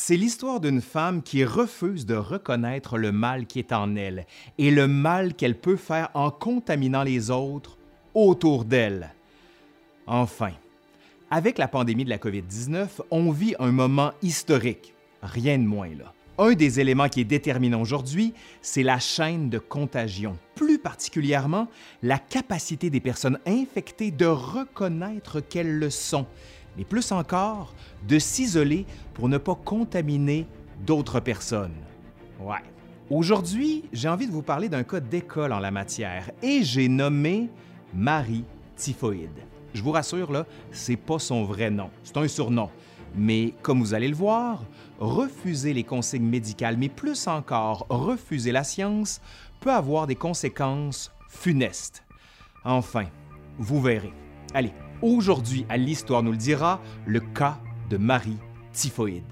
C'est l'histoire d'une femme qui refuse de reconnaître le mal qui est en elle et le mal qu'elle peut faire en contaminant les autres autour d'elle. Enfin, avec la pandémie de la COVID-19, on vit un moment historique, rien de moins là. Un des éléments qui est déterminant aujourd'hui, c'est la chaîne de contagion, plus particulièrement la capacité des personnes infectées de reconnaître qu'elles le sont, mais plus encore, de s'isoler pour ne pas contaminer d'autres personnes. Ouais. Aujourd'hui, j'ai envie de vous parler d'un cas d'école en la matière et j'ai nommé Marie Typhoïde. Je vous rassure, là, c'est pas son vrai nom, c'est un surnom. Mais comme vous allez le voir, refuser les consignes médicales, mais plus encore refuser la science, peut avoir des conséquences funestes. Enfin, vous verrez. Allez, aujourd'hui, à l'Histoire nous le dira, le cas de Marie Typhoïde.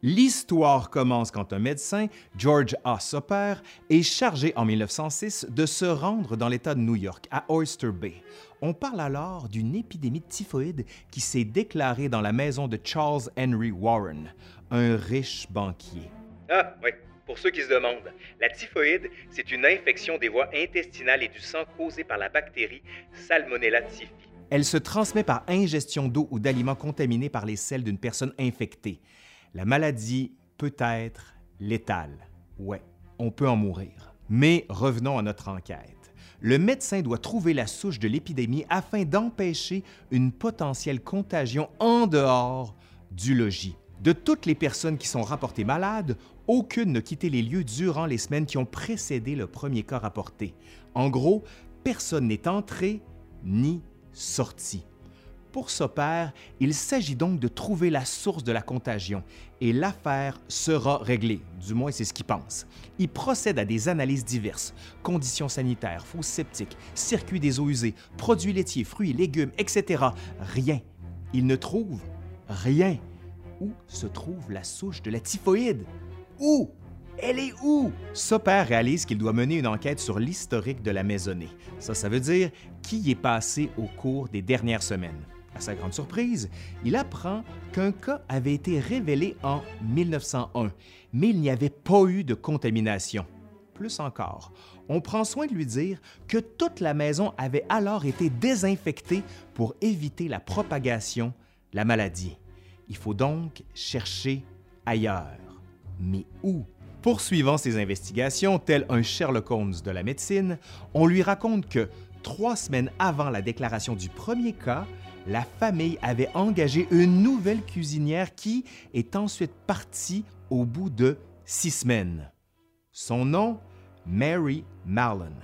L'histoire commence quand un médecin, George A. Soper, est chargé en 1906 de se rendre dans l'État de New York, à Oyster Bay. On parle alors d'une épidémie de typhoïde qui s'est déclarée dans la maison de Charles Henry Warren, un riche banquier. Ah, oui. Pour ceux qui se demandent, la typhoïde, c'est une infection des voies intestinales et du sang causée par la bactérie Salmonella typhi. Elle se transmet par ingestion d'eau ou d'aliments contaminés par les selles d'une personne infectée. La maladie peut être létale. Ouais, on peut en mourir. Mais revenons à notre enquête. Le médecin doit trouver la souche de l'épidémie afin d'empêcher une potentielle contagion en dehors du logis. De toutes les personnes qui sont rapportées malades, aucune n'a quitté les lieux durant les semaines qui ont précédé le premier cas rapporté. En gros, personne n'est entré ni sorti. Pour père, il s'agit donc de trouver la source de la contagion et l'affaire sera réglée, du moins c'est ce qu'il pense. Il procède à des analyses diverses, conditions sanitaires, fosses septiques, circuits des eaux usées, produits laitiers, fruits, légumes, etc. Rien. Il ne trouve rien. Où se trouve la souche de la typhoïde? Où? Elle est où? Soper réalise qu'il doit mener une enquête sur l'historique de la maisonnée. Ça, ça veut dire qui y est passé au cours des dernières semaines. À sa grande surprise, il apprend qu'un cas avait été révélé en 1901, mais il n'y avait pas eu de contamination. Plus encore, on prend soin de lui dire que toute la maison avait alors été désinfectée pour éviter la propagation de la maladie. Il faut donc chercher ailleurs. Mais où? Poursuivant ses investigations, tel un Sherlock Holmes de la médecine, on lui raconte que trois semaines avant la déclaration du premier cas, la famille avait engagé une nouvelle cuisinière qui est ensuite partie au bout de six semaines. Son nom, Mary Marlon.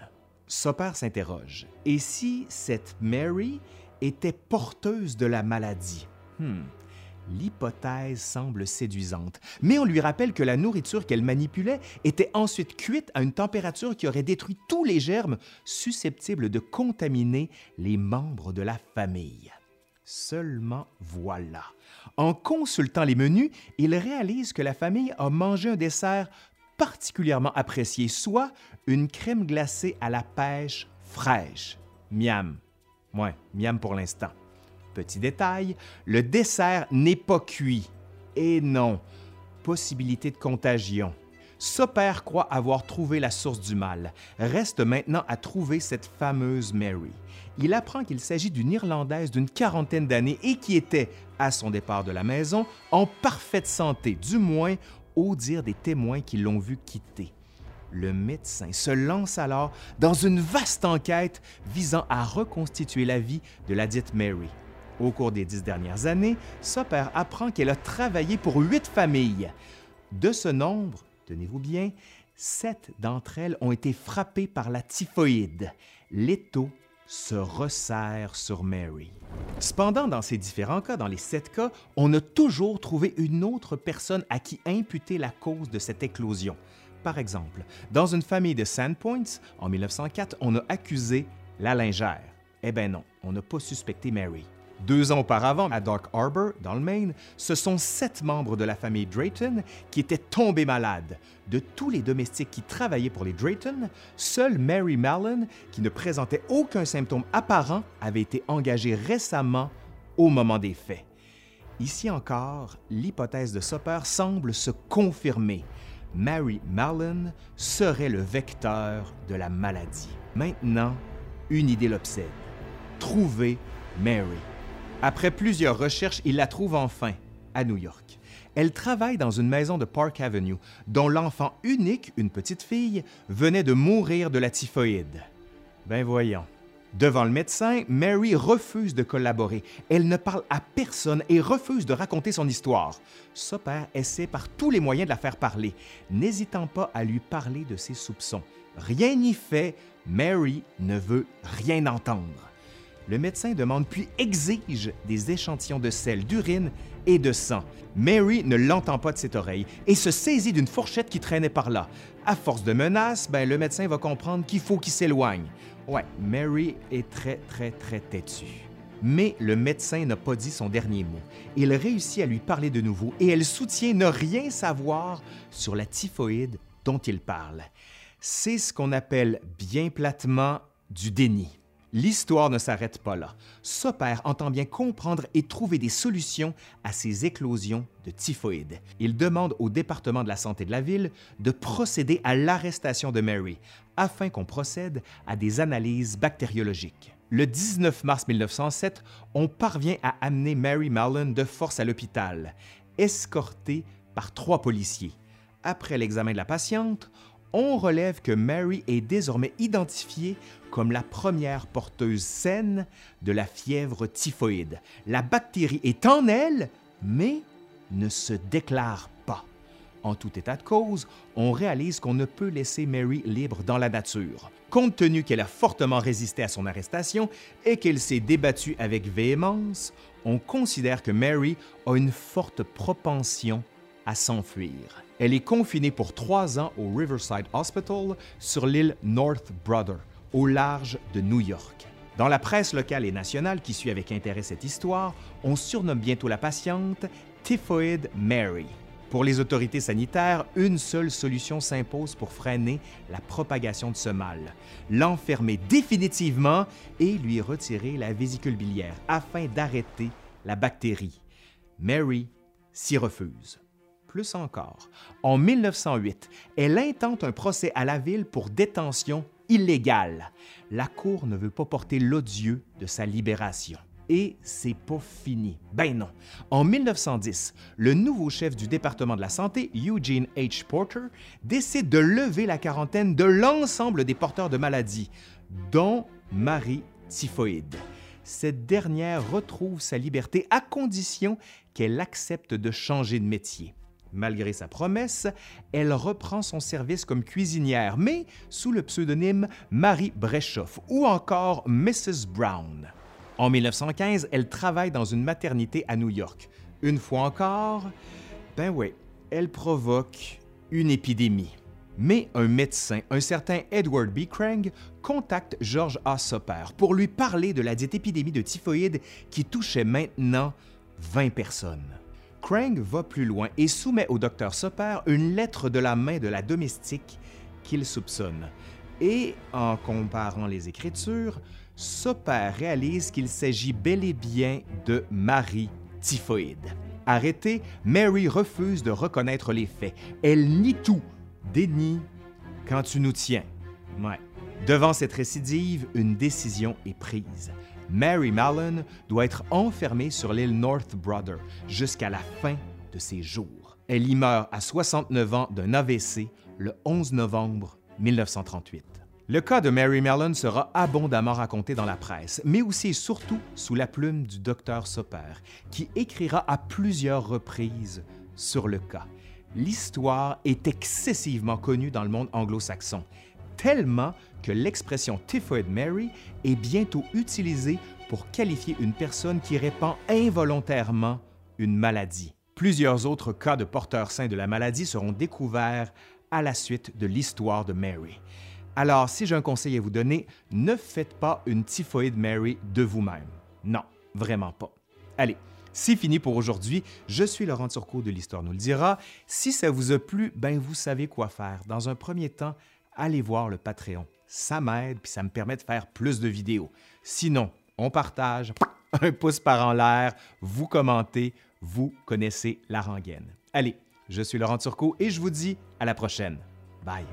Soper s'interroge. Et si cette Mary était porteuse de la maladie? Hmm. L'hypothèse semble séduisante, mais on lui rappelle que la nourriture qu'elle manipulait était ensuite cuite à une température qui aurait détruit tous les germes susceptibles de contaminer les membres de la famille. Seulement voilà. En consultant les menus, il réalise que la famille a mangé un dessert particulièrement apprécié, soit une crème glacée à la pêche fraîche. Miam. Ouais, miam pour l'instant. Petit détail, le dessert n'est pas cuit. Et non, possibilité de contagion. Soper croit avoir trouvé la source du mal. Reste maintenant à trouver cette fameuse Mary. Il apprend qu'il s'agit d'une Irlandaise d'une quarantaine d'années et qui était, à son départ de la maison, en parfaite santé, du moins au dire des témoins qui l'ont vu quitter. Le médecin se lance alors dans une vaste enquête visant à reconstituer la vie de la dite Mary. Au cours des dix dernières années, Soper apprend qu'elle a travaillé pour huit familles. De ce nombre, tenez-vous bien, sept d'entre elles ont été frappées par la typhoïde. L'étau se resserre sur Mary. Cependant, dans ces différents cas, dans les sept cas, on a toujours trouvé une autre personne à qui imputer la cause de cette éclosion. Par exemple, dans une famille de Sandpoints, en 1904, on a accusé la lingère. Eh bien non, on n'a pas suspecté Mary. Deux ans auparavant, à Dark Harbor, dans le Maine, ce sont sept membres de la famille Drayton qui étaient tombés malades. De tous les domestiques qui travaillaient pour les Drayton, seule Mary Mallon, qui ne présentait aucun symptôme apparent, avait été engagée récemment au moment des faits. Ici encore, l'hypothèse de Soper semble se confirmer. Mary Mallon serait le vecteur de la maladie. Maintenant, une idée l'obsède. Trouver Mary. Après plusieurs recherches, il la trouve enfin à New York. Elle travaille dans une maison de Park Avenue dont l'enfant unique, une petite fille, venait de mourir de la typhoïde. Ben voyons. Devant le médecin, Mary refuse de collaborer. Elle ne parle à personne et refuse de raconter son histoire. père essaie par tous les moyens de la faire parler, n'hésitant pas à lui parler de ses soupçons. Rien n'y fait, Mary ne veut rien entendre. Le médecin demande puis exige des échantillons de sel, d'urine et de sang. Mary ne l'entend pas de cette oreille et se saisit d'une fourchette qui traînait par là. À force de menaces, ben, le médecin va comprendre qu'il faut qu'il s'éloigne. Ouais, Mary est très, très, très têtue. Mais le médecin n'a pas dit son dernier mot. Il réussit à lui parler de nouveau et elle soutient ne rien savoir sur la typhoïde dont il parle. C'est ce qu'on appelle bien platement du déni. L'histoire ne s'arrête pas là. Soper entend bien comprendre et trouver des solutions à ces éclosions de typhoïde. Il demande au département de la santé de la ville de procéder à l'arrestation de Mary afin qu'on procède à des analyses bactériologiques. Le 19 mars 1907, on parvient à amener Mary Mallon de force à l'hôpital, escortée par trois policiers. Après l'examen de la patiente, on relève que Mary est désormais identifiée comme la première porteuse saine de la fièvre typhoïde. La bactérie est en elle, mais ne se déclare pas. En tout état de cause, on réalise qu'on ne peut laisser Mary libre dans la nature. Compte tenu qu'elle a fortement résisté à son arrestation et qu'elle s'est débattue avec véhémence, on considère que Mary a une forte propension à s'enfuir. Elle est confinée pour trois ans au Riverside Hospital sur l'île North Brother, au large de New York. Dans la presse locale et nationale qui suit avec intérêt cette histoire, on surnomme bientôt la patiente Typhoid Mary. Pour les autorités sanitaires, une seule solution s'impose pour freiner la propagation de ce mal l'enfermer définitivement et lui retirer la vésicule biliaire afin d'arrêter la bactérie. Mary s'y refuse plus encore. En 1908, elle intente un procès à la ville pour détention illégale. La Cour ne veut pas porter l'odieux de sa libération. Et c'est pas fini. Ben non. En 1910, le nouveau chef du département de la santé, Eugene H. Porter, décide de lever la quarantaine de l'ensemble des porteurs de maladies, dont Marie Typhoïde. Cette dernière retrouve sa liberté à condition qu'elle accepte de changer de métier. Malgré sa promesse, elle reprend son service comme cuisinière, mais sous le pseudonyme Marie Breschoff ou encore Mrs. Brown. En 1915, elle travaille dans une maternité à New York. Une fois encore, ben oui, elle provoque une épidémie. Mais un médecin, un certain Edward B. Krang, contacte George A. Soper pour lui parler de la dite épidémie de typhoïde qui touchait maintenant 20 personnes. Krang va plus loin et soumet au docteur Soper une lettre de la main de la domestique qu'il soupçonne. Et en comparant les écritures, Soper réalise qu'il s'agit bel et bien de Marie Typhoïde. Arrêtée, Mary refuse de reconnaître les faits. Elle nie tout. Déni quand tu nous tiens. Ouais. Devant cette récidive, une décision est prise. Mary Mallon doit être enfermée sur l'île North Brother jusqu'à la fin de ses jours. Elle y meurt à 69 ans d'un AVC le 11 novembre 1938. Le cas de Mary Mallon sera abondamment raconté dans la presse, mais aussi et surtout sous la plume du docteur Soper, qui écrira à plusieurs reprises sur le cas. L'histoire est excessivement connue dans le monde anglo-saxon, tellement que l'expression Typhoid Mary est bientôt utilisée pour qualifier une personne qui répand involontairement une maladie. Plusieurs autres cas de porteurs sains de la maladie seront découverts à la suite de l'histoire de Mary. Alors, si j'ai un conseil à vous donner, ne faites pas une typhoïde Mary de vous-même. Non, vraiment pas. Allez, c'est fini pour aujourd'hui. Je suis Laurent Turcot de l'Histoire nous le dira. Si ça vous a plu, ben vous savez quoi faire. Dans un premier temps, allez voir le Patreon. Ça m'aide puis ça me permet de faire plus de vidéos. Sinon, on partage, un pouce par en l'air, vous commentez, vous connaissez la rengaine. Allez, je suis Laurent Turcot et je vous dis à la prochaine. Bye.